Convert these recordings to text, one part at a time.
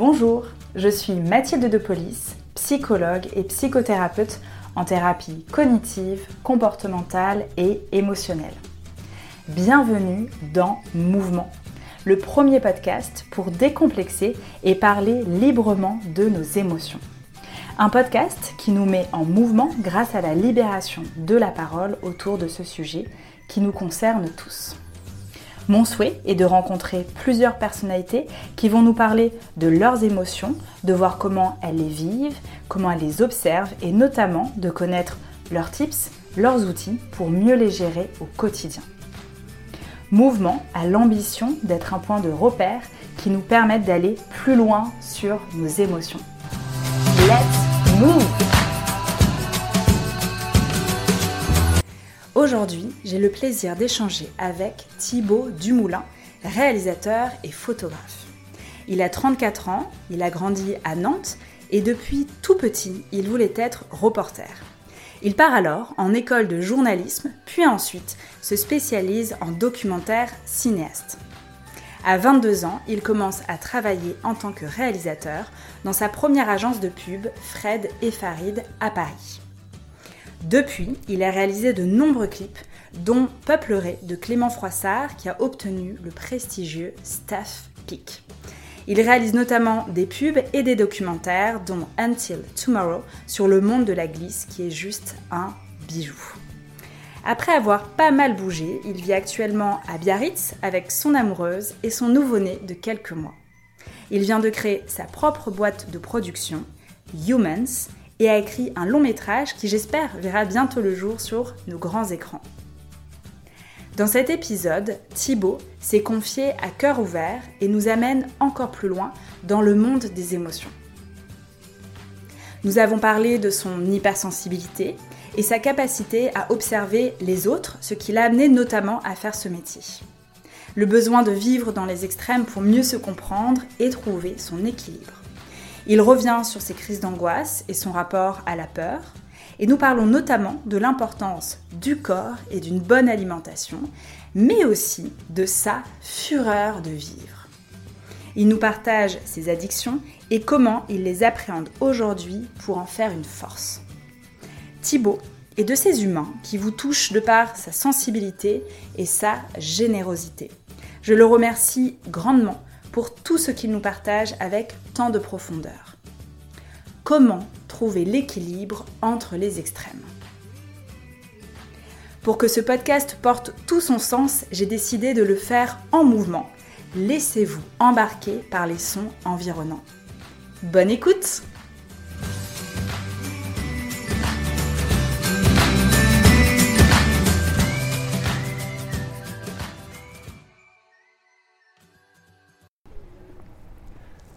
Bonjour, je suis Mathilde de psychologue et psychothérapeute en thérapie cognitive, comportementale et émotionnelle. Bienvenue dans Mouvement, le premier podcast pour décomplexer et parler librement de nos émotions. Un podcast qui nous met en mouvement grâce à la libération de la parole autour de ce sujet qui nous concerne tous. Mon souhait est de rencontrer plusieurs personnalités qui vont nous parler de leurs émotions, de voir comment elles les vivent, comment elles les observent et notamment de connaître leurs tips, leurs outils pour mieux les gérer au quotidien. Mouvement a l'ambition d'être un point de repère qui nous permette d'aller plus loin sur nos émotions. Let's move! Aujourd'hui, j'ai le plaisir d'échanger avec Thibaut Dumoulin, réalisateur et photographe. Il a 34 ans, il a grandi à Nantes et depuis tout petit, il voulait être reporter. Il part alors en école de journalisme, puis ensuite se spécialise en documentaire cinéaste. À 22 ans, il commence à travailler en tant que réalisateur dans sa première agence de pub, Fred et Farid, à Paris. Depuis, il a réalisé de nombreux clips, dont Peupleré de Clément Froissart qui a obtenu le prestigieux Staff Peak. Il réalise notamment des pubs et des documentaires, dont Until Tomorrow sur le monde de la glisse, qui est juste un bijou. Après avoir pas mal bougé, il vit actuellement à Biarritz avec son amoureuse et son nouveau-né de quelques mois. Il vient de créer sa propre boîte de production, Humans, et a écrit un long métrage qui j'espère verra bientôt le jour sur nos grands écrans. Dans cet épisode, Thibaut s'est confié à cœur ouvert et nous amène encore plus loin dans le monde des émotions. Nous avons parlé de son hypersensibilité et sa capacité à observer les autres, ce qui l'a amené notamment à faire ce métier. Le besoin de vivre dans les extrêmes pour mieux se comprendre et trouver son équilibre. Il revient sur ses crises d'angoisse et son rapport à la peur. Et nous parlons notamment de l'importance du corps et d'une bonne alimentation, mais aussi de sa fureur de vivre. Il nous partage ses addictions et comment il les appréhende aujourd'hui pour en faire une force. Thibaut est de ces humains qui vous touchent de par sa sensibilité et sa générosité. Je le remercie grandement pour tout ce qu'il nous partage avec tant de profondeur. Comment trouver l'équilibre entre les extrêmes? Pour que ce podcast porte tout son sens, j'ai décidé de le faire en mouvement. Laissez-vous embarquer par les sons environnants. Bonne écoute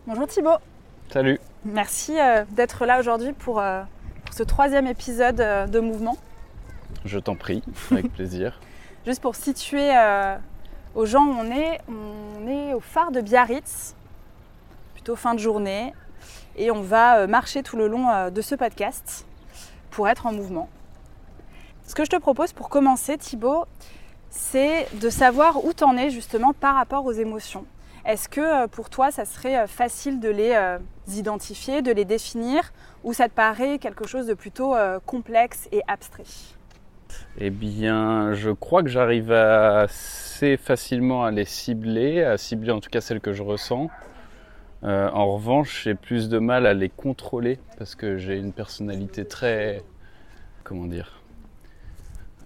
Bonjour Thibaut. Salut. Merci euh, d'être là aujourd'hui pour, euh, pour, ce troisième épisode euh, de Mouvement. Je t'en prie, avec plaisir. Juste pour situer aux gens où on est, on est au phare de Biarritz, plutôt fin de journée, et on va marcher tout le long de ce podcast pour être en mouvement. Ce que je te propose pour commencer, Thibaut, c'est de savoir où tu en es justement par rapport aux émotions. Est-ce que euh, pour toi, ça serait euh, facile de les euh, identifier, de les définir, ou ça te paraît quelque chose de plutôt complexe et abstrait? Eh bien, je crois que j'arrive assez facilement à les cibler, à cibler en tout cas celles que je ressens. en revanche, j'ai plus de mal à les contrôler parce que j'ai une personnalité très. Comment dire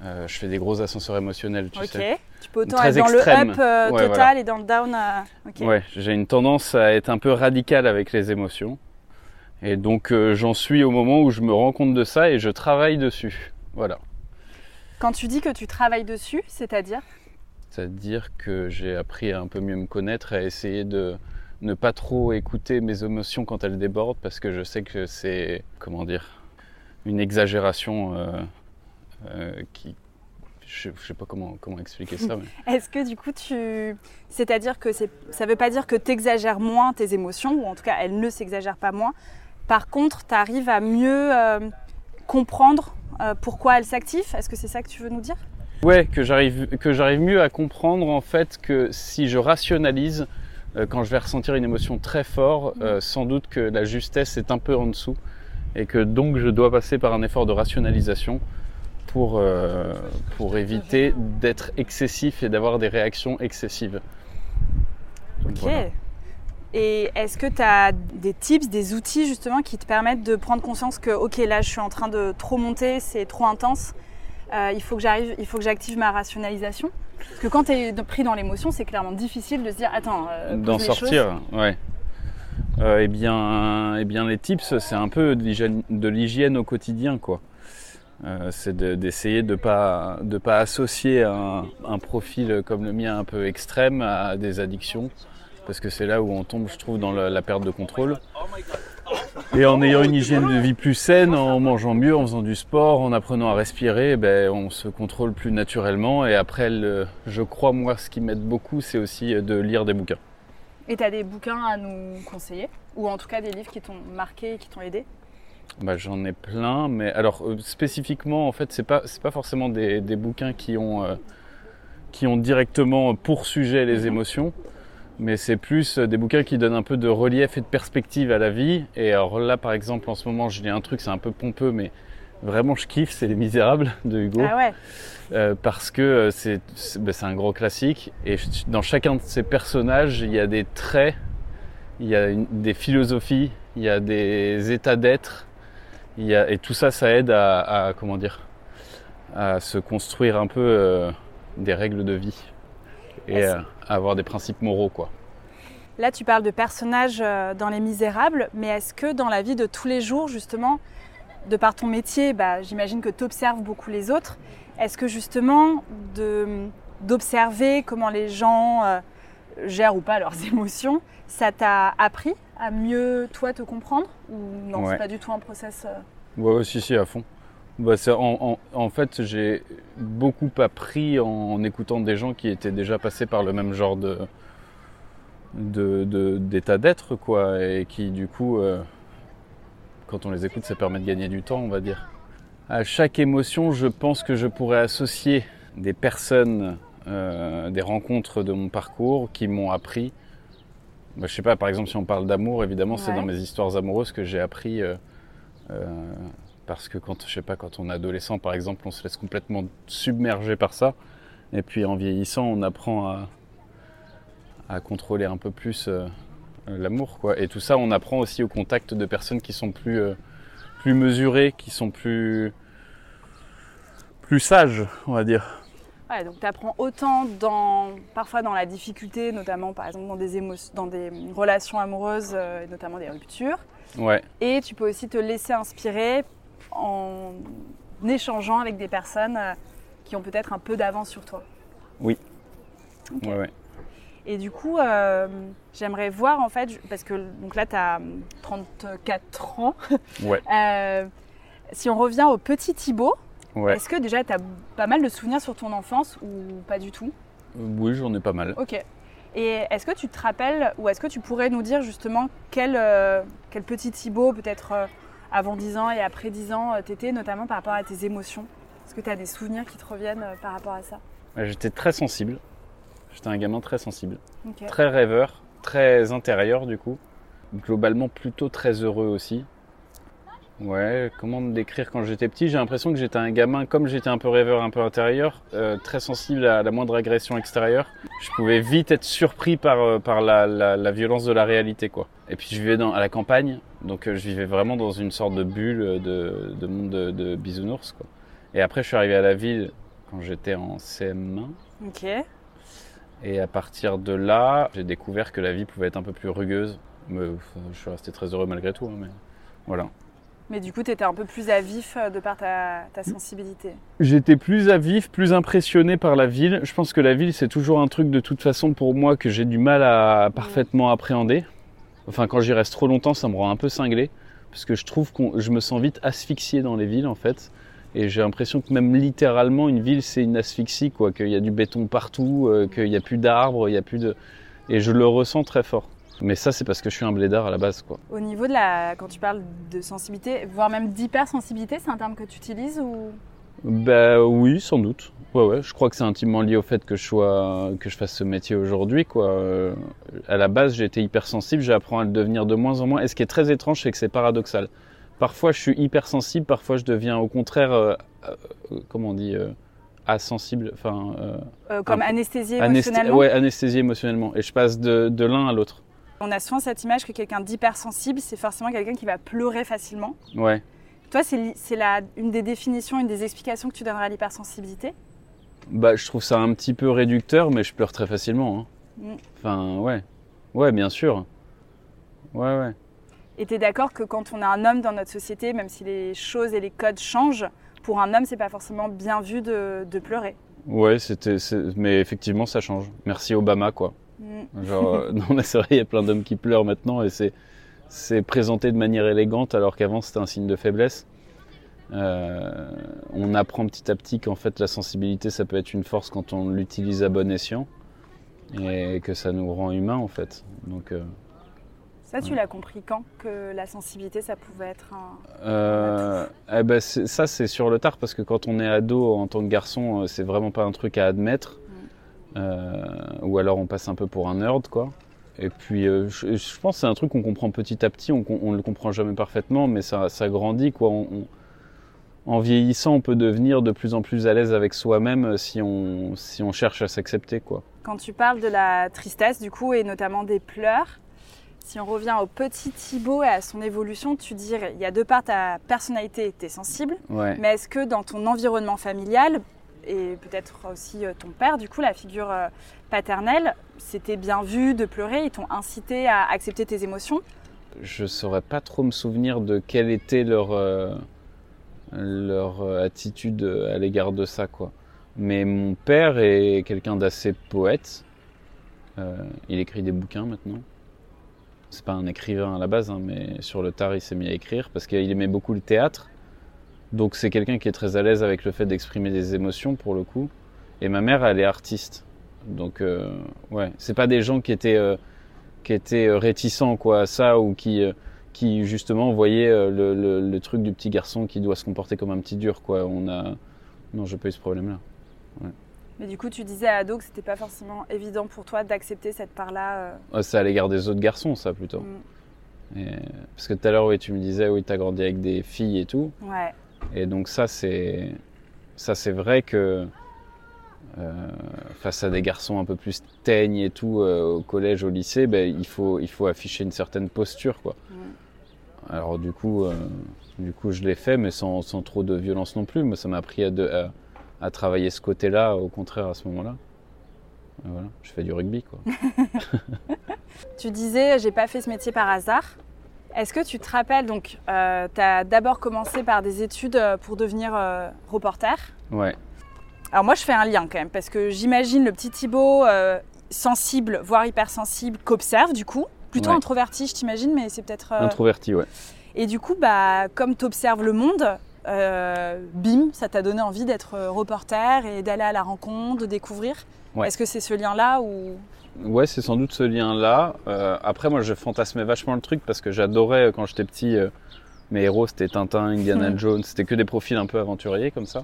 Je fais des gros ascenseurs émotionnels, tu sais. Tu peux autant être dans le up euh, total et dans le down. Euh, ouais, j'ai une tendance à être un peu radical avec les émotions. Et donc euh, j'en suis au moment où je me rends compte de ça et je travaille dessus. Voilà. Quand tu dis que tu travailles dessus, c'est-à-dire? C'est-à-dire que j'ai appris à un peu mieux me connaître, à essayer de ne pas trop écouter mes émotions quand elles débordent parce que je sais que c'est, comment dire, une exagération qui, je ne sais pas comment, comment expliquer ça. Est-ce que du coup, tu... c'est-à-dire que ça ne veut pas dire que tu exagères moins tes émotions, ou en tout cas, elles ne s'exagèrent pas moins. Par contre, tu arrives à mieux euh, comprendre euh, pourquoi elles s'activent. Est-ce que c'est ça que tu veux nous dire? Ouais, que j'arrive, que j'arrive mieux à comprendre en fait que si je rationalise, euh, quand je vais ressentir une émotion très forte, euh, sans doute que la justesse est un peu en dessous et que donc je dois passer par un effort de rationalisation pour, euh, pour éviter d'être excessif et d'avoir des réactions excessives. Ok. Voilà. Et est-ce que tu as des tips, des outils justement qui te permettent de prendre conscience que, ok, là je suis en train de trop monter, c'est trop intense, euh, il faut que j'arrive, il faut que j'active ma rationalisation? Parce que quand tu es pris dans l'émotion, c'est clairement difficile de se dire, attends, euh, D'en sortir, ouais. Euh, eh, bien, eh bien, les tips, c'est un peu de l'hygiène au quotidien, quoi. Euh, c'est de- d'essayer de ne pas, de pas associer un, profil comme le mien un peu extrême à des addictions, parce que c'est là où on tombe, je trouve, dans la, perte de contrôle. Et en ayant une hygiène de vie plus saine, en mangeant mieux, en faisant du sport, en apprenant à respirer, ben, on se contrôle plus naturellement. Et après, je crois, moi, ce qui m'aide beaucoup, c'est aussi de lire des bouquins. Et tu as des bouquins à nous conseiller? Ou en tout cas des livres qui t'ont marqué et qui t'ont aidé? Bah, j'en ai plein, mais alors euh, spécifiquement, en fait, c'est pas pas forcément des, des bouquins qui ont euh, qui ont directement pour sujet les Mhm. émotions, mais c'est plus euh, des bouquins qui donnent un peu de relief et de perspective à la vie. Et alors là, par exemple, en ce moment, je lis un truc, c'est un peu pompeux, mais vraiment je kiffe, c'est Les Misérables de Hugo. Ah ouais Euh, parce que c'est bah, c'est un gros classique et dans chacun de ces personnages il y a des traits, il y a une- des philosophies, il y a des états d'être, il y a, et tout ça ça aide à, à, comment dire à se construire un peu euh, des règles de vie et à avoir des principes moraux quoi. Là, tu parles de personnages euh, dans Les Misérables, mais est-ce que dans la vie de tous les jours, justement, de par ton métier, bah, j'imagine que tu observes beaucoup les autres, est-ce que justement d'observer comment les gens euh, gèrent ou pas leurs émotions, ça t'a appris à mieux, toi, te comprendre Ou non, Ouais. c'est pas du tout un process euh, Ouais, ouais, si, si, à fond. Bah, en, en- en fait, j'ai beaucoup appris en, en écoutant des gens qui étaient déjà passés par le même genre de de- de- d'état d'être, quoi, et qui, du coup, euh, quand on les écoute, ça permet de gagner du temps, on va dire. À chaque émotion, je pense que je pourrais associer des personnes, euh, des rencontres de mon parcours qui m'ont appris. Bah, je sais pas, par exemple, si on parle d'amour, évidemment, c'est dans mes histoires amoureuses que j'ai appris. euh, euh, parce que quand, je sais pas, quand on est adolescent, par exemple, on se laisse complètement submerger par ça. Et puis en vieillissant, on apprend à, à contrôler un peu plus l'amour, quoi. Et tout ça, on apprend aussi au contact de personnes qui sont plus, plus mesurées, qui sont plus, plus sages, on va dire. Ouais, donc tu apprends autant dans, parfois dans la difficulté, notamment par exemple dans des, émo- dans des relations amoureuses, euh, et notamment des ruptures. Ouais, Et tu peux aussi te laisser inspirer en échangeant avec des personnes euh, qui ont peut-être un peu d'avance sur toi. Ok. ouais. Et du coup, euh, j'aimerais voir en fait, parce que donc là tu as 34 ans, Ouais, si on revient au petit Thibaut, ouais. est-ce que déjà tu as pas mal de souvenirs sur ton enfance ou pas du tout? Oui, j'en ai pas mal. Ok. Et est-ce que tu te rappelles, ou est-ce que tu pourrais nous dire justement quel, euh, quel petit Thibaut, peut-être euh, avant 10 ans et après 10 ans, euh, t'étais, notamment par rapport à tes émotions? Est-ce que tu as des souvenirs qui te reviennent euh, par rapport à ça? Ouais, J'étais très sensible. J'étais un gamin très sensible. Très rêveur, très intérieur du coup. Globalement plutôt très heureux aussi. Ouais, comment me décrire quand j'étais petit? J'ai l'impression que j'étais un gamin, comme j'étais un peu rêveur, un peu intérieur, euh, très sensible à la moindre agression extérieure. Je pouvais vite être surpris par, euh, par la, la- la violence de la réalité, quoi. Et puis je vivais dans, à la campagne, donc euh, je vivais vraiment dans une sorte de bulle de, de monde de, de bisounours, quoi. Et après, je suis arrivé à la ville quand j'étais en CM1. Ok. Et à partir de là, j'ai découvert que la vie pouvait être un peu plus rugueuse. Mais je suis resté très heureux malgré tout. hein, mais voilà. Mais du coup, tu étais un peu plus à vif euh, de par ta, sensibilité. J'étais plus à vif, plus impressionné par la ville. Je pense que la ville, c'est toujours un truc de toute façon pour moi que j'ai du mal à parfaitement appréhender. Enfin, quand j'y reste trop longtemps, ça me rend un peu cinglé. Parce que je trouve que je me sens vite asphyxié dans les villes, en fait. Et j'ai l'impression que même littéralement, une ville, c'est une asphyxie, quoi. Qu'il y a du béton partout, euh, qu'il n'y a plus d'arbres, il y a plus de. Et je le ressens très fort. Mais ça, c'est parce que je suis un blédard à la base, quoi. Au niveau de la. Quand tu parles de sensibilité, voire même d'hypersensibilité, c'est un terme que tu utilises ou? Bah oui, sans doute. Ouais, ouais. Je crois que c'est intimement lié au fait que je sois, que je fasse ce métier aujourd'hui, quoi. Euh, à la base, j'ai été hypersensible, j'apprends à le devenir de moins en moins. Et ce qui est très étrange, c'est que c'est paradoxal. Parfois, je suis hypersensible, parfois, je deviens au contraire, euh, euh, comment on dit, asensible. Enfin, euh, Euh, comme anesthésié anesth- émotionnellement? ouais, anesthésié émotionnellement. Et je passe de, de l'un à l'autre. On a souvent cette image que quelqu'un d'hypersensible, c'est forcément quelqu'un qui va pleurer facilement. Ouais. Toi, c'est une des définitions, une des explications que tu donneras à l'hypersensibilité? Bah, je trouve ça un petit peu réducteur, mais je pleure très facilement. hein. Mm. Enfin, ouais. Ouais, bien sûr. Ouais, ouais. Et tu es d'accord que quand on a un homme dans notre société, même si les choses et les codes changent, pour un homme, c'est pas forcément bien vu de, de pleurer? Ouais, c'était, mais effectivement, ça change. Merci Obama, quoi. Mm. Genre, non, mais c'est vrai, il y a plein d'hommes qui pleurent maintenant et c'est, c'est présenté de manière élégante alors qu'avant c'était un signe de faiblesse. Euh, on apprend petit à petit qu'en fait la sensibilité ça peut être une force quand on l'utilise à bon escient et que ça nous rend humains en fait. Donc, euh, Ça, tu l'as compris quand Que la sensibilité, ça pouvait être un. Euh, eh ben, ça, c'est sur le tard parce que quand on est ado en tant que garçon, c'est vraiment pas un truc à admettre. Euh, ou alors on passe un peu pour un nerd, quoi. Et puis, euh, je, je pense que c'est un truc qu'on comprend petit à petit. On, on le comprend jamais parfaitement, mais ça, ça grandit, quoi. On- on- en vieillissant, on peut devenir de plus en plus à l'aise avec soi-même euh, si on, si on cherche à s'accepter, quoi. Quand tu parles de la tristesse, du coup, et notamment des pleurs, si on revient au petit Thibaut et à son évolution, tu dirais, il y a deux parts ta personnalité, tu es sensible, Ouais. mais est-ce que dans ton environnement familial, et peut-être aussi euh, ton père, du coup, la figure euh, paternelle, c'était bien vu de pleurer, ils t'ont incité à accepter tes émotions? Je saurais pas trop me souvenir de quelle était leur, euh, leur attitude à l'égard de ça, quoi. Mais mon père est quelqu'un d'assez poète. Il écrit des bouquins maintenant. C'est pas un écrivain à la base, hein, mais sur le tard, il s'est mis à écrire parce qu'il aimait beaucoup le théâtre. Donc c'est quelqu'un qui est très à l'aise avec le fait d'exprimer des émotions pour le coup. Et ma mère, elle est artiste. Donc euh, ouais, c'est pas des gens qui étaient euh, qui étaient euh, réticents quoi à ça ou qui euh, qui justement voyaient le, le- le truc du petit garçon qui doit se comporter comme un petit dur quoi. On a non, j'ai pas eu ce problème là. Mais du coup, tu disais à ado que c'était pas forcément évident pour toi d'accepter cette part-là. euh, c'est à l'égard des autres garçons ça plutôt. mm. Et- parce que tout à l'heure oui tu me disais oui t'as grandi avec des filles et tout. Ouais. Et donc ça c'est ça c'est vrai que euh, face à des garçons un peu plus teignes et tout euh, au collège, au lycée, ben, il faut il faut afficher une certaine posture quoi. Alors du coup euh, du coup je l'ai fait mais sans, sans trop de violence non plus. Moi ça m'a appris à, de- à, à travailler ce côté-là au contraire à ce moment-là. Voilà, je fais du rugby quoi. Tu disais, j'ai pas fait ce métier par hasard. Est-ce que tu te rappelles, donc, tu as d'abord commencé par des études euh, pour devenir euh, reporter? Ouais. Alors moi, je fais un lien quand même, parce que j'imagine le petit Thibaut euh, sensible, voire hypersensible, qu'observe du coup. Plutôt Ouais. introverti, je t'imagine, mais c'est peut-être... euh, Introverti ouais. Et du coup, bah, comme tu observes le monde, euh, bim, ça t'a donné envie d'être euh, reporter et d'aller à la rencontre, de découvrir. Ouais. Est-ce que c'est ce lien-là ou... Ouais, c'est sans doute ce lien-là. Euh, après, moi, je fantasmais vachement le truc parce que j'adorais euh, quand j'étais petit. euh, mes héros, c'était Tintin, Indiana Mhm. Jones. C'était que des profils un peu aventuriers comme ça.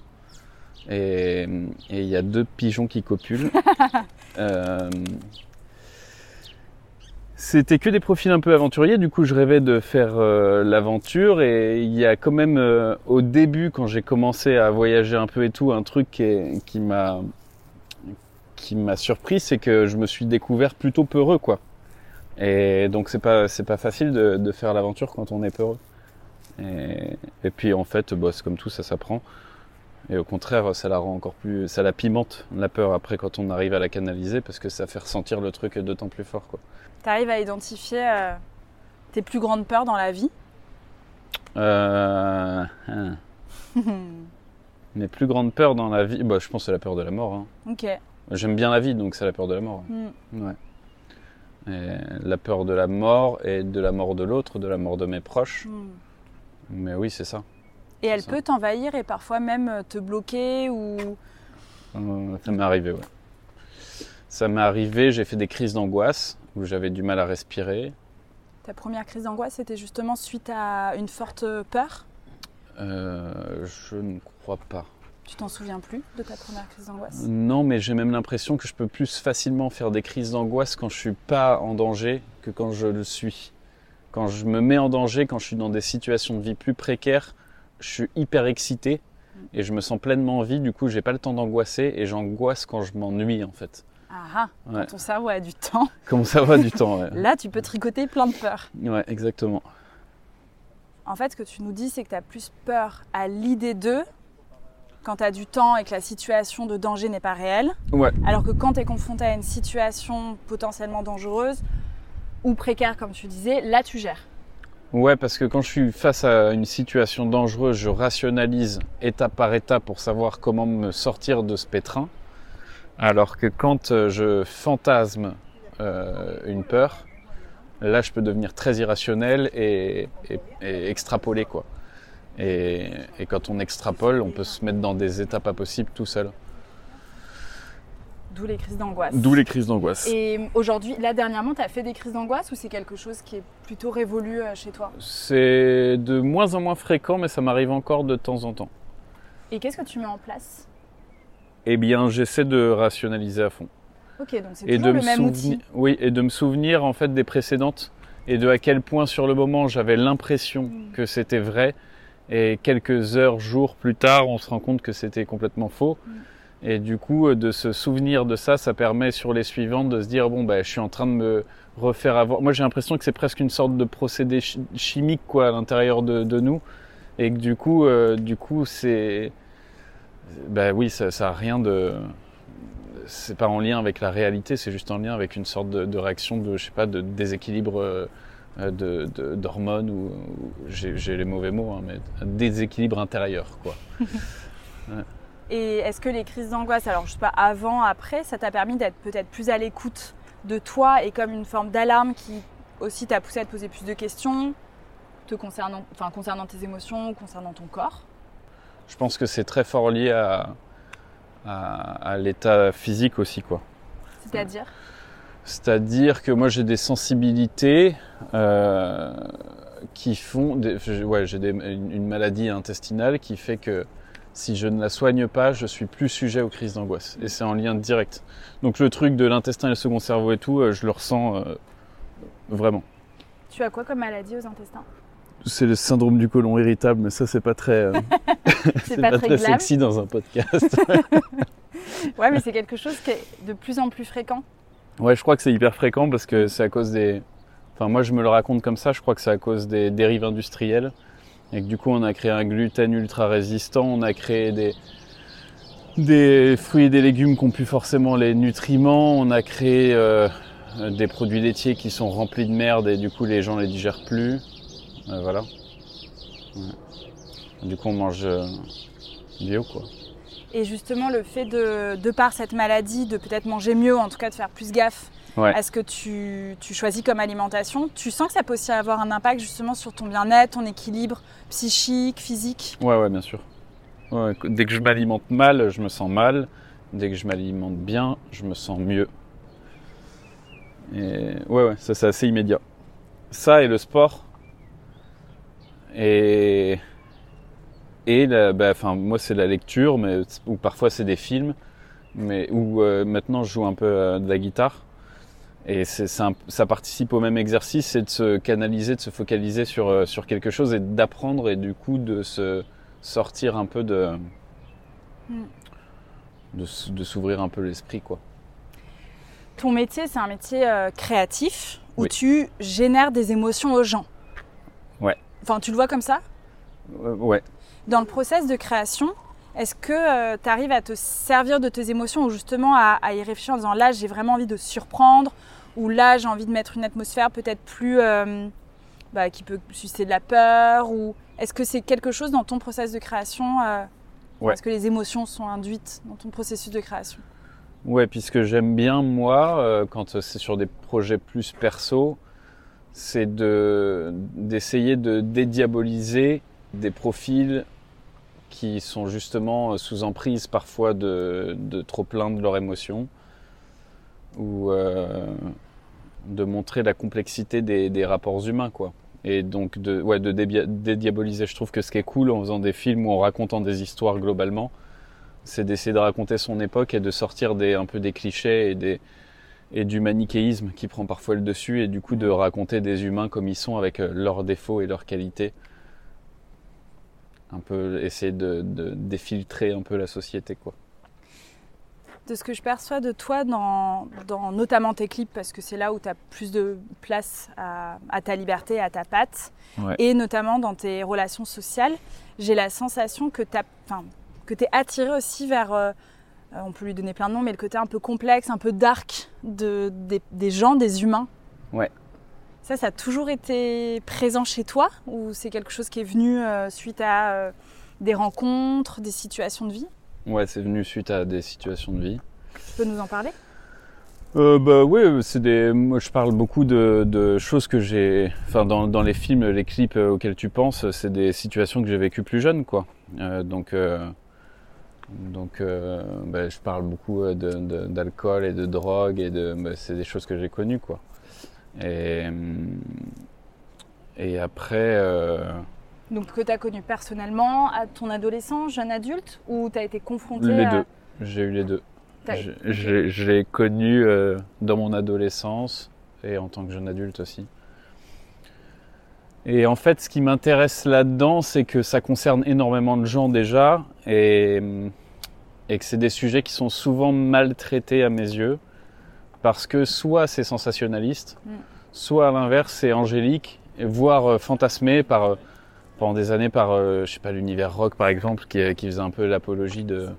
Et il y a deux pigeons qui copulent. Euh, c'était que des profils un peu aventuriers. Du coup, je rêvais de faire euh, l'aventure. Et il y a quand même, euh, au début, quand j'ai commencé à voyager un peu et tout, un truc qui m'a qui m'a surpris, c'est que je me suis découvert plutôt peureux, quoi. Et donc c'est pas c'est pas facile de, de faire l'aventure quand on est peureux. Et, et puis en fait, bah, c'est comme tout, ça s'apprend. Et au contraire, ça la rend encore plus, ça la pimente la peur après quand on arrive à la canaliser parce que ça fait ressentir le truc d'autant plus fort, quoi. Tu arrives à identifier euh, tes plus grandes peurs dans la vie? Euh, hein. Mes plus grandes peurs dans la vie, bah, je pense que c'est la peur de la mort. hein. Ok. J'aime bien la vie, donc c'est la peur de la mort. Hmm. Ouais. Et la peur de la mort et de la mort de l'autre, de la mort de mes proches. Hmm. Mais oui, c'est ça. Et elle ça. peut t'envahir et parfois même euh, te bloquer ou... Euh, ça m'est arrivé, ouais. Ça m'est arrivé, j'ai fait des crises d'angoisse où j'avais du mal à respirer. Ta première crise d'angoisse, c'était justement suite à une forte peur? Euh, je ne crois pas. Tu t'en souviens plus de ta première crise d'angoisse Non, mais j'ai même l'impression que je peux plus facilement faire des crises d'angoisse quand je suis pas en danger que quand je le suis. Quand je me mets en danger, quand je suis dans des situations de vie plus précaires, je suis hyper excité et je me sens pleinement en vie. Du coup, j'ai pas le temps d'angoisser et j'angoisse quand je m'ennuie en fait. Ah ah, Ouais. quand ton cerveau a du temps, Comment ça va du temps ouais. là tu peux tricoter plein de peurs. ouais, exactement. En fait, ce que tu nous dis, c'est que tu as plus peur à l'idée d'eux quand tu as du temps et que la situation de danger n'est pas réelle. Ouais. Alors que quand tu es confronté à une situation potentiellement dangereuse ou précaire, comme tu disais, là tu gères. Ouais, parce que quand je suis face à une situation dangereuse, je rationalise étape par étape pour savoir comment me sortir de ce pétrin. Alors que quand euh, je fantasme euh, une peur, là je peux devenir très irrationnel et, et- et extrapoler quoi. Et, et quand on extrapole, on peut se mettre dans des états pas possibles tout seul. D'où les crises d'angoisse. D'où les crises d'angoisse. Et aujourd'hui, là dernièrement, tu as fait des crises d'angoisse ou c'est quelque chose qui est plutôt révolu euh, chez toi? C'est de moins en moins fréquent, mais ça m'arrive encore de temps en temps. Et qu'est-ce que tu mets en place? Eh bien, j'essaie de rationaliser à fond. Ok, donc c'est toujours de le me même souvenir, outil. oui, et de me souvenir en fait des précédentes et de à quel point sur le moment j'avais l'impression Mm. que c'était vrai et quelques heures, jours plus tard, on se rend compte que c'était complètement faux. Mm. Et du coup, euh, de se souvenir de ça, ça permet sur les suivantes de se dire bon bah je suis en train de me refaire avoir. Moi j'ai l'impression que c'est presque une sorte de procédé chi- chimique quoi à l'intérieur de, de nous et que du coup, euh, du coup c'est bah oui ça, ça a rien de c'est pas en lien avec la réalité, c'est juste en lien avec une sorte de, de réaction de, je sais pas, de déséquilibre euh, de- de- d'hormones ou, ou- j'ai j'ai les mauvais mots, hein, mais un déséquilibre intérieur, quoi. Et est-ce que les crises d'angoisse, alors je sais pas, avant, après, ça t'a permis d'être peut-être plus à l'écoute de toi et comme une forme d'alarme qui aussi t'a poussé à te poser plus de questions te concernant, enfin, concernant tes émotions, concernant ton corps? Je pense que c'est très fort lié à, à, à l'état physique aussi, quoi. C'est-à-dire? C'est-à-dire que moi j'ai des sensibilités euh, qui font, des- j'ai- ouais, j'ai une maladie intestinale qui fait que si je ne la soigne pas, je suis plus sujet aux crises d'angoisse. Et c'est en lien direct. Donc le truc de l'intestin et le second cerveau et tout, euh, je le ressens euh, vraiment. Tu as quoi comme maladie aux intestins? C'est le syndrome du côlon irritable, mais ça c'est pas très, euh, C'est pas, très, glam. sexy dans un podcast. Ouais, mais c'est quelque chose qui est de plus en plus fréquent. Ouais, je crois que c'est hyper fréquent parce que c'est à cause des. Enfin, moi, je me le raconte comme ça. Je crois que c'est à cause des dérives industrielles. Et que du coup, on a créé un gluten ultra résistant. On a créé des des fruits et des légumes qui ont plus forcément les nutriments. On a créé euh, des produits laitiers qui sont remplis de merde et du coup, les gens les digèrent plus. Euh, voilà. Du coup, on mange euh, bio, quoi. Et justement, le fait de, de par cette maladie, de peut-être manger mieux, en tout cas de faire plus gaffe Ouais. à ce que tu, tu choisis comme alimentation, tu sens que ça peut aussi avoir un impact justement sur ton bien-être, ton équilibre psychique, physique? Ouais, ouais, bien sûr. Ouais, dès que je m'alimente mal, je me sens mal. Dès que je m'alimente bien, je me sens mieux. Et ouais, ouais, ça c'est assez immédiat. Ça et le sport. Et et la- bah, enfin, moi c'est la lecture, mais ou parfois c'est des films, mais où euh, maintenant je joue un peu euh, de la guitare. Et un- ça participe au même exercice, c'est de se canaliser, de se focaliser sur, euh, sur quelque chose et d'apprendre et du coup de se sortir un peu de. Mm. de, s'ouvrir un peu l'esprit, quoi. Ton métier, c'est un métier créatif où Oui. tu génères des émotions aux gens. Ouais. Enfin, tu le vois comme ça? Ouais. Dans le process de création, est-ce que tu arrives à te servir de tes émotions ou justement à, à y réfléchir en disant là j'ai vraiment envie de surprendre ou là j'ai envie de mettre une atmosphère peut-être plus euh, bah, qui peut susciter de la peur ou est-ce que c'est quelque chose dans ton process de création euh, Ouais. Est-ce que les émotions sont induites dans ton processus de création? Ouais, puisque j'aime bien, moi, euh, quand c'est sur des projets plus perso, c'est de, d'essayer de dédiaboliser des profils qui sont justement sous emprise parfois de, trop plein de leurs émotions ou euh, de montrer la complexité des, des rapports humains, quoi. Et donc de, ouais, de dédiaboliser. Je trouve que ce qui est cool en faisant des films ou en racontant des histoires globalement, C'est d'essayer de raconter son époque et de sortir des, un peu des clichés et, des, et du manichéisme qui prend parfois le dessus et du coup de raconter des humains comme ils sont avec euh, leurs défauts et leurs qualités. Un peu essayer de, de défiltrer un peu la société quoi de ce que je perçois de toi dans, notamment tes clips, parce que c'est là où tu as plus de place à, ta liberté, à ta patte, et notamment dans tes relations sociales, j'ai la sensation que tu es attiré aussi vers, euh, on peut lui donner plein de noms, mais le côté un peu complexe, un peu dark de, des, gens, des humains. Ouais. Ça, ça a toujours été présent chez toi ou c'est quelque chose qui est venu euh, suite à euh, des rencontres, des situations de vie? Ouais, c'est venu suite à des situations de vie. Tu peux nous en parler? Euh, bah oui, c'est des. Moi, je parle beaucoup de, choses que j'ai. Enfin, dans, les films, les clips auxquels tu penses, c'est des situations que j'ai vécues plus jeune, quoi. Euh, donc, euh, donc, bah, je parle beaucoup d'alcool et de drogue et de. Bah, c'est des choses que j'ai connues, quoi. Et et après. Donc que tu as connu personnellement à ton adolescence, jeune adulte, ou tu as été confronté Les deux. J'ai eu les deux. J'ai connu euh, dans mon adolescence et en tant que jeune adulte aussi. Et en fait, ce qui m'intéresse là-dedans, c'est que ça concerne énormément de gens déjà et, et que c'est des sujets qui sont souvent maltraités à mes yeux parce que soit c'est sensationnaliste, mm. soit à l'inverse c'est angélique, voire euh, fantasmé par euh, pendant des années par, euh, je sais pas, l'univers rock par exemple, qui, qui faisait un peu l'apologie de,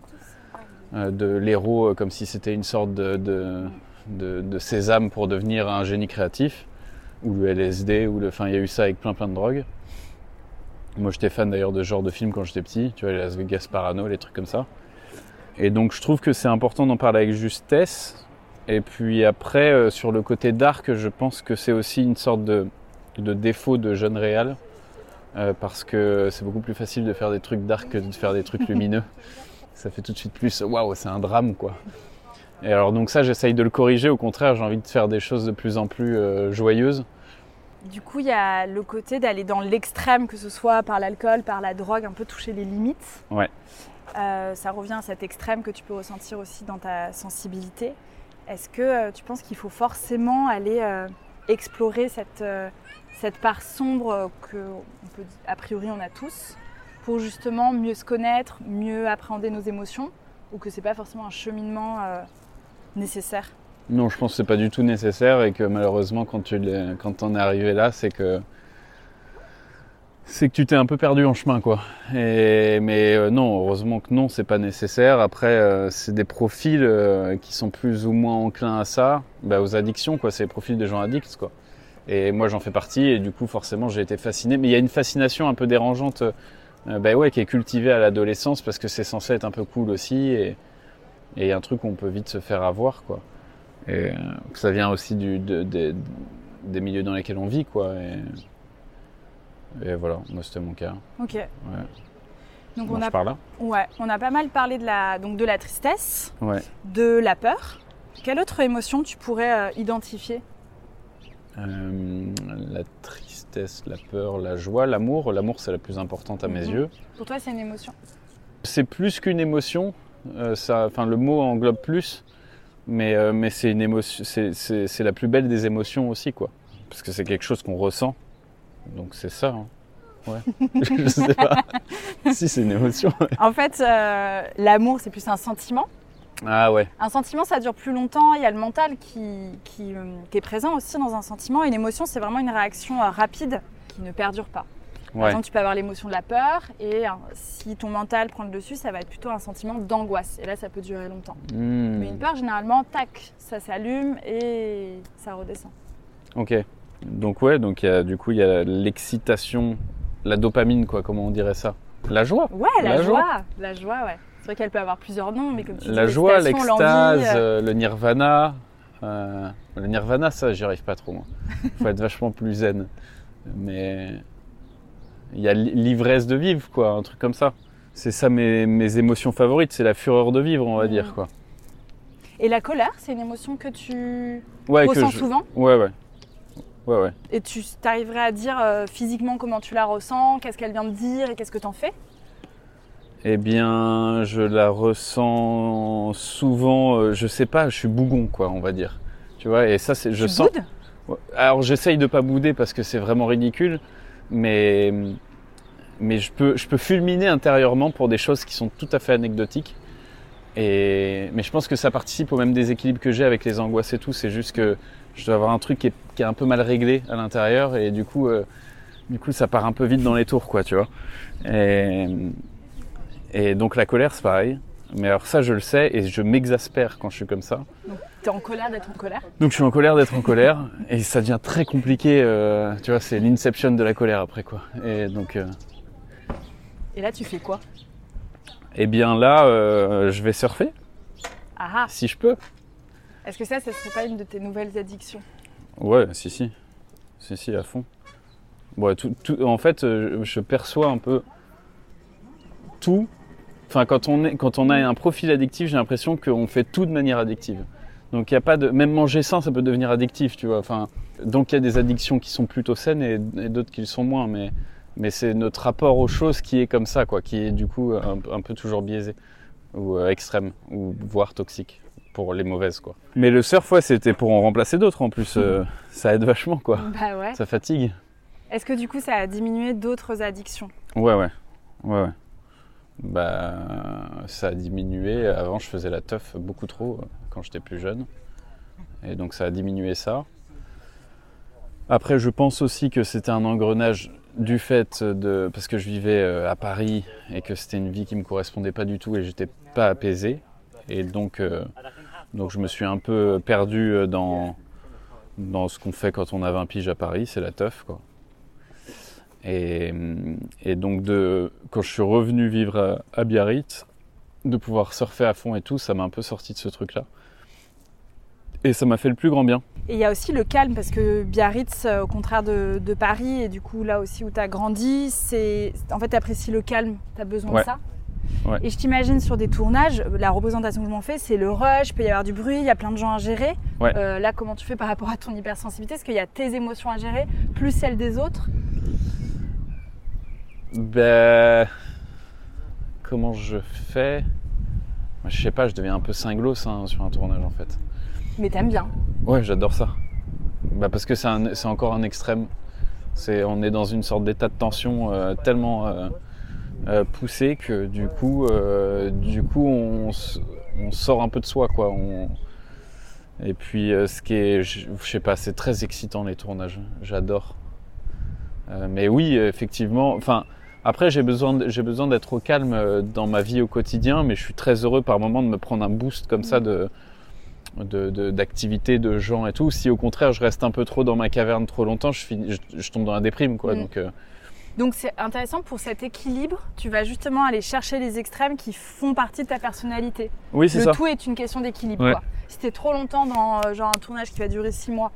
de l'héros comme si c'était une sorte de, de, de, sésame pour devenir un génie créatif, ou le LSD, ou le, enfin il y a eu ça avec plein plein de drogues. Moi j'étais fan d'ailleurs de ce genre de film quand j'étais petit, tu vois, les Las Vegas Parano, les trucs comme ça. Et donc je trouve que c'est important d'en parler avec justesse. Et puis après, sur le côté dark, je pense que c'est aussi une sorte de, de défaut de jeune réal euh, parce que c'est beaucoup plus facile de faire des trucs dark que de faire des trucs lumineux. ça fait tout de suite plus waouh, c'est un drame quoi. Et alors donc ça, j'essaye de le corriger. Au contraire, j'ai envie de faire des choses de plus en plus euh, joyeuses. Du coup, il y a le côté d'aller dans l'extrême, que ce soit par l'alcool, par la drogue, un peu toucher les limites. Ouais. Euh, ça revient à cet extrême que tu peux ressentir aussi dans ta sensibilité. Est-ce que tu penses qu'il faut forcément aller explorer cette cette part sombre que, peut, a priori, on a tous, pour justement mieux se connaître, mieux appréhender nos émotions, ou que c'est pas forcément un cheminement euh, nécessaire? Non, je pense que c'est pas du tout nécessaire et que malheureusement, quand tu quand en es arrivé là, c'est que c'est que tu t'es un peu perdu en chemin, quoi. Mais euh, non, heureusement que non, c'est pas nécessaire. Après, euh, c'est des profils qui sont plus ou moins enclins à ça, bah, aux addictions, quoi. C'est les profils des gens addicts, quoi. Et moi, j'en fais partie, et du coup, forcément, j'ai été fasciné. Mais il y a une fascination un peu dérangeante, euh, bah ouais, qui est cultivée à l'adolescence parce que c'est censé être un peu cool aussi, et il y a un truc où on peut vite se faire avoir, quoi. Et euh, ça vient aussi du, des milieux dans lesquels on vit, quoi. Voilà, moi, c'était mon cas. Ok. Ouais. Donc on a, ouais, on a pas mal parlé de la, donc de la tristesse, ouais. de la peur. Quelle autre émotion tu pourrais euh, identifier? Euh, la tristesse, la peur, la joie, l'amour. L'amour, c'est la plus importante à mes mhm. yeux. Pour toi, c'est une émotion? C'est plus qu'une émotion. Euh, ça, enfin, le mot englobe plus, mais, mais c'est une émotion. C'est la plus belle des émotions aussi, quoi. Parce que c'est quelque chose qu'on ressent. Donc c'est ça. Hein. Ouais. je sais pas si c'est une émotion. en fait, l'amour, c'est plus un sentiment. Ah ouais. Un sentiment, ça dure plus longtemps. Il y a le mental qui, euh, est présent aussi dans un sentiment. Une émotion, c'est vraiment une réaction euh, rapide qui ne perdure pas. Par exemple, tu peux avoir l'émotion de la peur et euh, si ton mental prend le dessus, ça va être plutôt un sentiment d'angoisse. Et là, ça peut durer longtemps. Hmm. Mais une peur, généralement, tac, ça s'allume et ça redescend. Ok. Donc ouais, donc du coup, il y a l'excitation, la dopamine, quoi, comment on dirait ça La joie Ouais, la, joie. La joie, ouais. C'est vrai qu'elle peut avoir plusieurs noms, mais comme tu La joie, l'extase, euh, euh, le nirvana. Euh, le nirvana, ça, j'y arrive pas trop. Moi. Faut être vachement plus zen. Mais il y a l'ivresse de vivre, quoi, un truc comme ça. C'est ça mes, mes émotions favorites, c'est la fureur de vivre, on va dire, mm. quoi. Et la colère, c'est une émotion que tu ressens souvent? Ouais, ouais. Ouais, ouais. Et tu arriverais à dire physiquement comment tu la ressens, qu'est-ce qu'elle vient de dire et qu'est-ce que tu en fais? Eh bien, je la ressens souvent, euh, je sais pas, je suis bougon, quoi, on va dire. Tu vois, et ça, c'est, je tu sens. boudes? Alors j'essaye de pas bouder parce que c'est vraiment ridicule, mais, mais je, peux, je peux fulminer intérieurement pour des choses qui sont tout à fait anecdotiques. Et, mais je pense que ça participe au même déséquilibre que j'ai avec les angoisses et tout. C'est juste que je dois avoir un truc qui est, qui est un peu mal réglé à l'intérieur et du coup, euh, du coup ça part un peu vite dans les tours, quoi, tu vois. Et, et donc la colère, c'est pareil. Mais alors ça, je le sais et je m'exaspère quand je suis comme ça. T'es en colère d'être en colère? Donc je suis en colère d'être en colère et ça devient très compliqué. euh, tu vois, c'est l'inception de la colère après quoi. Et donc, euh, Et là, tu fais quoi? eh bien là, euh, je vais surfer Ah ah si je peux. Est-ce que ça, ce serait pas une de tes nouvelles addictions? Ouais, si si, si si à fond. En fait, euh, je perçois un peu tout. Enfin, quand on est, quand on a un profil addictif, j'ai l'impression qu'on fait tout de manière addictive. Donc il a pas de, même manger sain, ça peut devenir addictif, tu vois. Enfin, donc il y a des addictions qui sont plutôt saines et, d'autres qui le sont moins, mais mais c'est notre rapport aux choses qui est comme ça, quoi, qui est du coup un, un peu toujours biaisé ou euh, extrême ou voire toxique pour les mauvaises, quoi. Mais le surf, ouais, c'était pour en remplacer d'autres en plus. euh, ça aide vachement, quoi. Bah ouais. Ça fatigue. Est-ce que du coup, ça a diminué d'autres addictions? Ouais, ouais. Ouais, ouais. Bah, ça a diminué. Avant, je faisais la teuf beaucoup trop euh, quand j'étais plus jeune. Et donc, ça a diminué ça. Après, je pense aussi que c'était un engrenage du fait de. Parce que je vivais euh, à Paris et que c'était une vie qui me correspondait pas du tout et j'étais pas apaisé. Et donc, euh, donc, je me suis un peu perdu euh, dans, dans ce qu'on fait quand on a 20 piges à Paris, c'est la teuf, quoi. Et, et donc, de, quand je suis revenu vivre à, à Biarritz, de pouvoir surfer à fond et tout, ça m'a un peu sorti de ce truc-là. Et ça m'a fait le plus grand bien. Et il y a aussi le calme, parce que Biarritz, euh, au contraire de, de Paris, et du coup là aussi où tu as grandi, c'est en fait tu apprécies le calme, tu as besoin Ouais. de ça. Ouais. Et je t'imagine sur des tournages, la représentation que je m'en fais, c'est le rush, il peut y avoir du bruit, il y a plein de gens à gérer. Ouais. Euh, là, comment tu fais par rapport à ton hypersensibilité? Est-ce qu'il y a tes émotions à gérer, plus celles des autres? Ben. Comment je fais? Moi, Je sais pas, je deviens un peu cinglos hein, sur un tournage en fait. Mais t'aimes bien. Ouais, j'adore ça. Bah, parce que c'est encore un extrême. C'est, on est dans une sorte d'état de tension euh, tellement euh, euh, poussé que du coup, euh, du coup on, sort un peu de soi. Quoi. On- Et puis, euh, ce qui est, je, je sais pas, c'est très excitant les tournages. J'adore. Euh, mais oui, effectivement. Enfin, après, j'ai besoin, j'ai besoin d'être au calme euh, dans ma vie au quotidien, mais je suis très heureux par moment de me prendre un boost comme ça de de- de- d'activités, de, gens et tout. Si au contraire je reste un peu trop dans ma caverne trop longtemps, je, finis- je, je tombe dans la déprime. Quoi. Mm. Donc, euh, Donc c'est intéressant pour cet équilibre, tu vas justement aller chercher les extrêmes qui font partie de ta personnalité. oui, c'est Le ça. tout est une question d'équilibre. Ouais. Si t'es trop longtemps dans euh, genre un tournage qui va durer six mois,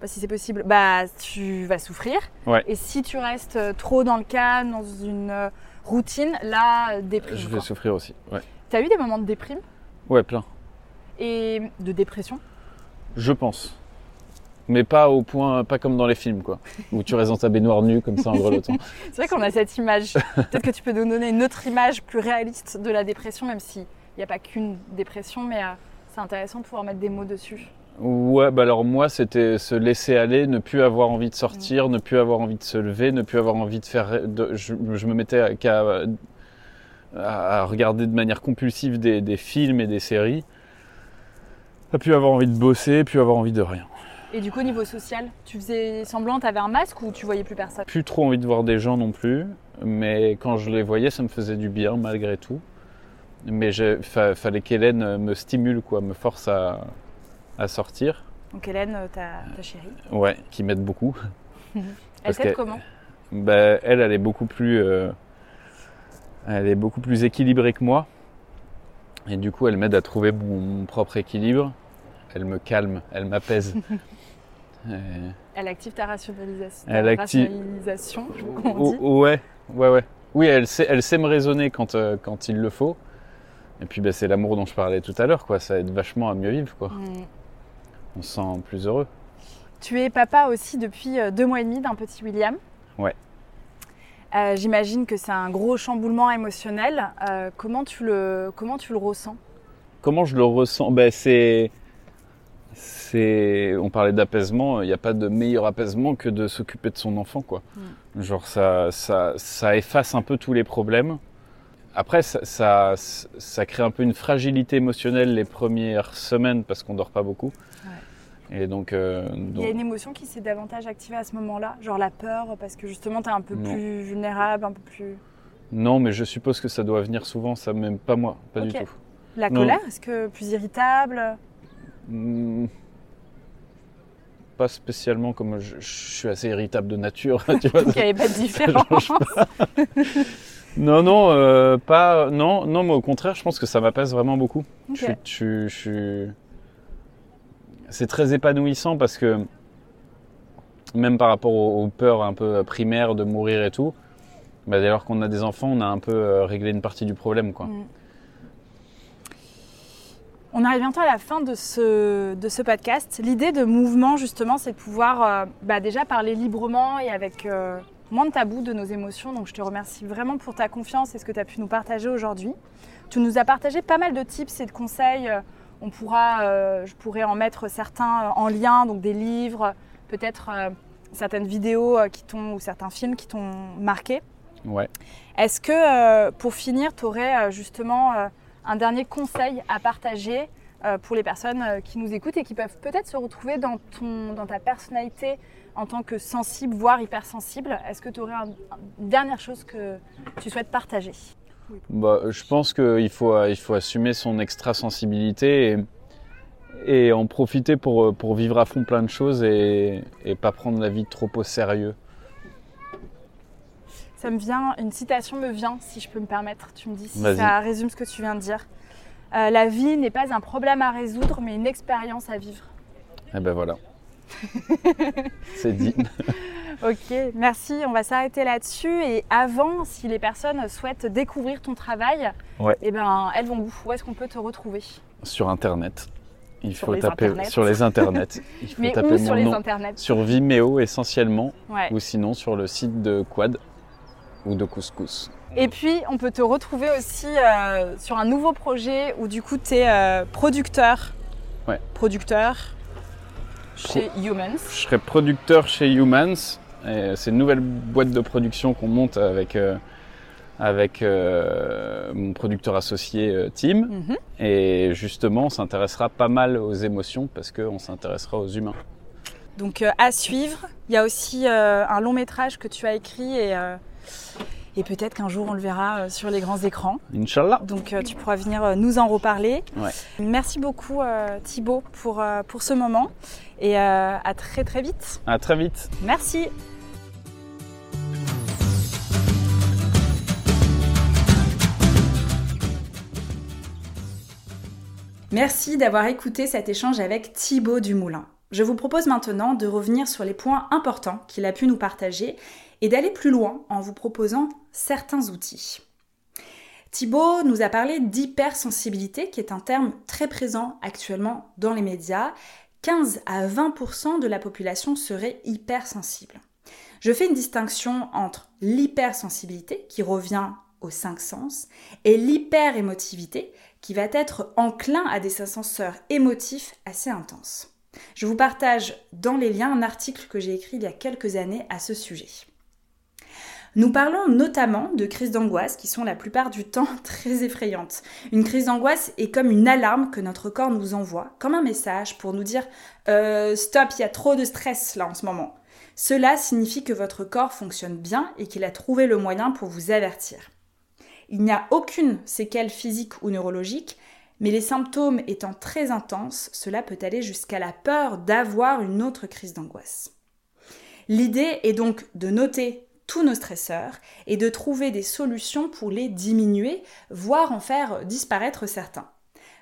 pas si c'est possible, bah tu vas souffrir. Ouais. Et si tu restes euh, trop dans le calme, dans une euh, routine, là, déprime. Je vais quoi. souffrir aussi. Ouais, T'as eu des moments de déprime? Ouais plein. et de dépression? Je pense. Mais pas au point, pas comme dans les films, quoi. Où tu restes dans ta baignoire nue comme ça en grelottant. C'est vrai qu'on a cette image. Peut-être que tu peux nous donner une autre image plus réaliste de la dépression, même s'il n'y a pas qu'une dépression, mais euh, c'est intéressant de pouvoir mettre des mots dessus. Ouais, bah alors moi c'était se laisser aller, ne plus avoir envie de sortir, ne plus avoir envie de se lever, ne plus avoir envie de faire. de- je, je me mettais à- qu'à à, à regarder de manière compulsive des, des films et des séries. Pas plus avoir envie de bosser, plus avoir envie de rien. Et du coup, au niveau social, tu faisais semblant, tu avais un masque ou tu voyais plus personne? Plus trop envie de voir des gens non plus, mais quand je les voyais, ça me faisait du bien malgré tout. Mais il fallait qu'Hélène me stimule, quoi, me force à, à sortir. Donc Hélène, euh, ta, ta chérie, Ouais, qui m'aide beaucoup. elle t'aide comment? Ben, elle, elle est beaucoup plus, euh, elle est beaucoup plus équilibrée que moi. Et du coup, elle m'aide à trouver mon, mon propre équilibre. Elle me calme, elle m'apaise. Et- Elle active ta rationalisation. Elle active- rationalisation, on Oh, dit. oh, ouais, ouais, ouais. Oui, elle sait, elle sait me raisonner quand, euh, quand il le faut. Et puis, ben, c'est l'amour dont je parlais tout à l'heure, quoi. Ça aide vachement à mieux vivre, quoi. Mm. On se sent plus heureux. Tu es papa aussi depuis euh, deux mois et demi d'un petit William. Ouais. Euh, j'imagine que c'est un gros chamboulement émotionnel. Euh, comment, tu le, comment tu le ressens? Comment je le ressens? Ben, c'est, c'est, On parlait d'apaisement, il n'y a pas de meilleur apaisement que de s'occuper de son enfant. Quoi. Genre ça, ça, ça, efface un peu tous les problèmes. Après, ça, ça, ça, crée un peu une fragilité émotionnelle les premières semaines parce qu'on dort pas beaucoup. Et donc, euh, Il y a une émotion qui s'est davantage activée à ce moment-là, genre la peur, parce que justement tu es un peu plus vulnérable, un peu plus. Non, mais je suppose que ça doit venir souvent, ça même pas moi, pas du tout. La colère, est-ce que plus irritable? Hmm. Pas spécialement, comme je, suis assez irritable de nature. tu vois, Donc il n'y avait pas de différence. non, non, euh, pas, non, non, mais au contraire, je pense que ça m'apaise vraiment beaucoup. Je, je c'est très épanouissant parce que même par rapport aux, peurs un peu primaires de mourir et tout, bah, dès lors qu'on a des enfants, on a un peu euh, réglé une partie du problème. Quoi. Mm. On arrive bientôt à la fin de ce, de ce podcast. L'idée de mouvement, justement, c'est de pouvoir euh, bah, déjà parler librement et avec euh, moins de tabous de nos émotions. Donc je te remercie vraiment pour ta confiance et ce que tu as pu nous partager aujourd'hui. Tu nous as partagé pas mal de tips et de conseils on pourra, euh, je pourrais en mettre certains euh, en lien, donc des livres, peut-être euh, certaines vidéos qui t'ont ou certains films qui t'ont marqué. Ouais. Est-ce que pour finir, tu aurais justement un dernier conseil à partager pour les personnes qui nous écoutent et qui peuvent peut-être se retrouver dans, ton, dans ta personnalité en tant que sensible, voire hypersensible Est-ce que tu aurais une dernière chose que tu souhaites partager? Bah, Je pense qu'il faut, il faut assumer son extra-sensibilité et, et, en profiter pour, pour vivre à fond plein de choses et, et pas prendre la vie trop au sérieux. Ça me vient, une citation me vient, si je peux me permettre. Tu me dis si ça résume ce que tu viens de dire. Euh, la vie n'est pas un problème à résoudre, mais une expérience à vivre. Eh ben voilà. C'est dit. ok, merci. On va s'arrêter là-dessus. Et avant, si les personnes souhaitent découvrir ton travail, eh ben, elles vont où? Où est-ce qu'on peut te retrouver? Sur Internet. Il faut taper sur les internets. Il faut Mais taper où sur les internets? Sur Vimeo essentiellement, ou sinon sur le site de Quad ou de Couscous. Et puis, on peut te retrouver aussi euh, sur un nouveau projet où du coup, tu es euh, producteur. Ouais. Producteur chez Humans. Je serai producteur chez Humans. C'est une nouvelle boîte de production qu'on monte avec, euh, avec euh, mon producteur associé euh, Tim. Mhm. Et justement, on s'intéressera pas mal aux émotions parce qu'on s'intéressera aux humains. Donc à suivre. Il y a aussi un long métrage que tu as écrit et et peut-être qu'un jour on le verra euh, sur les grands écrans. Inch'Allah. Donc euh, tu pourras venir euh, nous en reparler. Merci beaucoup Thibaut pour, pour ce moment et à très très vite. À très vite. Merci. Merci d'avoir écouté cet échange avec Thibaut Dumoulin. Je vous propose maintenant de revenir sur les points importants qu'il a pu nous partager et d'aller plus loin en vous proposant certains outils. Thibaut nous a parlé d'hypersensibilité, qui est un terme très présent actuellement dans les médias. 15 à 20% de la population serait hypersensible. Je fais une distinction entre l'hypersensibilité, qui revient aux cinq sens, et l'hyperémotivité, qui va être enclin à des ascenseurs émotifs assez intenses. Je vous partage dans les liens un article que j'ai écrit il y a quelques années à ce sujet. Nous parlons notamment de crises d'angoisse qui sont la plupart du temps très effrayantes. Une crise d'angoisse est comme une alarme que notre corps nous envoie, comme un message pour nous dire euh, Stop, il y a trop de stress là en ce moment. Cela signifie que votre corps fonctionne bien et qu'il a trouvé le moyen pour vous avertir. Il n'y a aucune séquelle physique ou neurologique, mais les symptômes étant très intenses, cela peut aller jusqu'à la peur d'avoir une autre crise d'angoisse. L'idée est donc de noter tous nos stresseurs et de trouver des solutions pour les diminuer, voire en faire disparaître certains.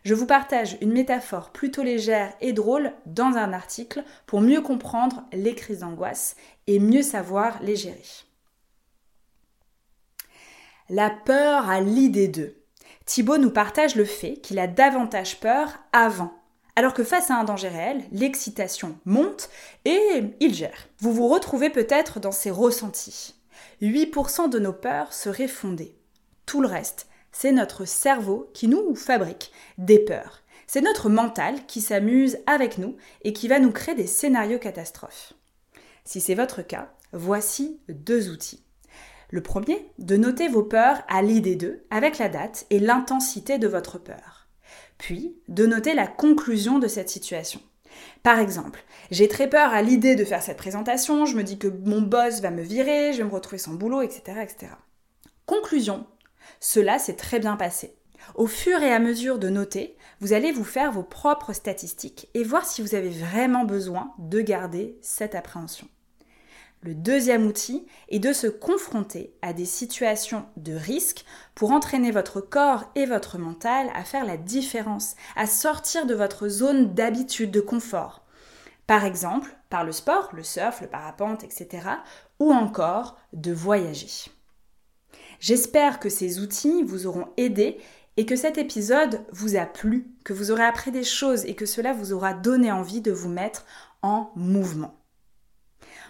Je vous partage une métaphore plutôt légère et drôle dans un article pour mieux comprendre les crises d'angoisse et mieux savoir les gérer. La peur à l'idée d'eux. Thibaut nous partage le fait qu'il a davantage peur avant alors que face à un danger réel, l'excitation monte et il gère. Vous vous retrouvez peut-être dans ces ressentis. 8% de nos peurs seraient fondées. Tout le reste, c'est notre cerveau qui nous fabrique des peurs. C'est notre mental qui s'amuse avec nous et qui va nous créer des scénarios catastrophes. Si c'est votre cas, voici deux outils. Le premier, de noter vos peurs à l'idée d'eux avec la date et l'intensité de votre peur. Puis, de noter la conclusion de cette situation. Par exemple, j'ai très peur à l'idée de faire cette présentation, je me dis que mon boss va me virer, je vais me retrouver sans boulot, etc. etc. Conclusion, cela s'est très bien passé. Au fur et à mesure de noter, vous allez vous faire vos propres statistiques et voir si vous avez vraiment besoin de garder cette appréhension. Le deuxième outil est de se confronter à des situations de risque pour entraîner votre corps et votre mental à faire la différence, à sortir de votre zone d'habitude, de confort. Par exemple, par le sport, le surf, le parapente, etc. ou encore de voyager. J'espère que ces outils vous auront aidé et que cet épisode vous a plu, que vous aurez appris des choses et que cela vous aura donné envie de vous mettre en mouvement.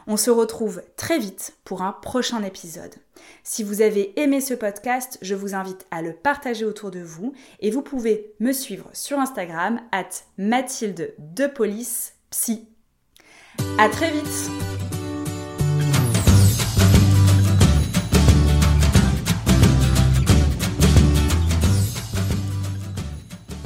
On se retrouve très vite pour un prochain épisode. Si vous avez aimé ce podcast, je vous invite à le partager autour de vous et vous pouvez me suivre sur Instagram at Mathilde de Psy. À très vite!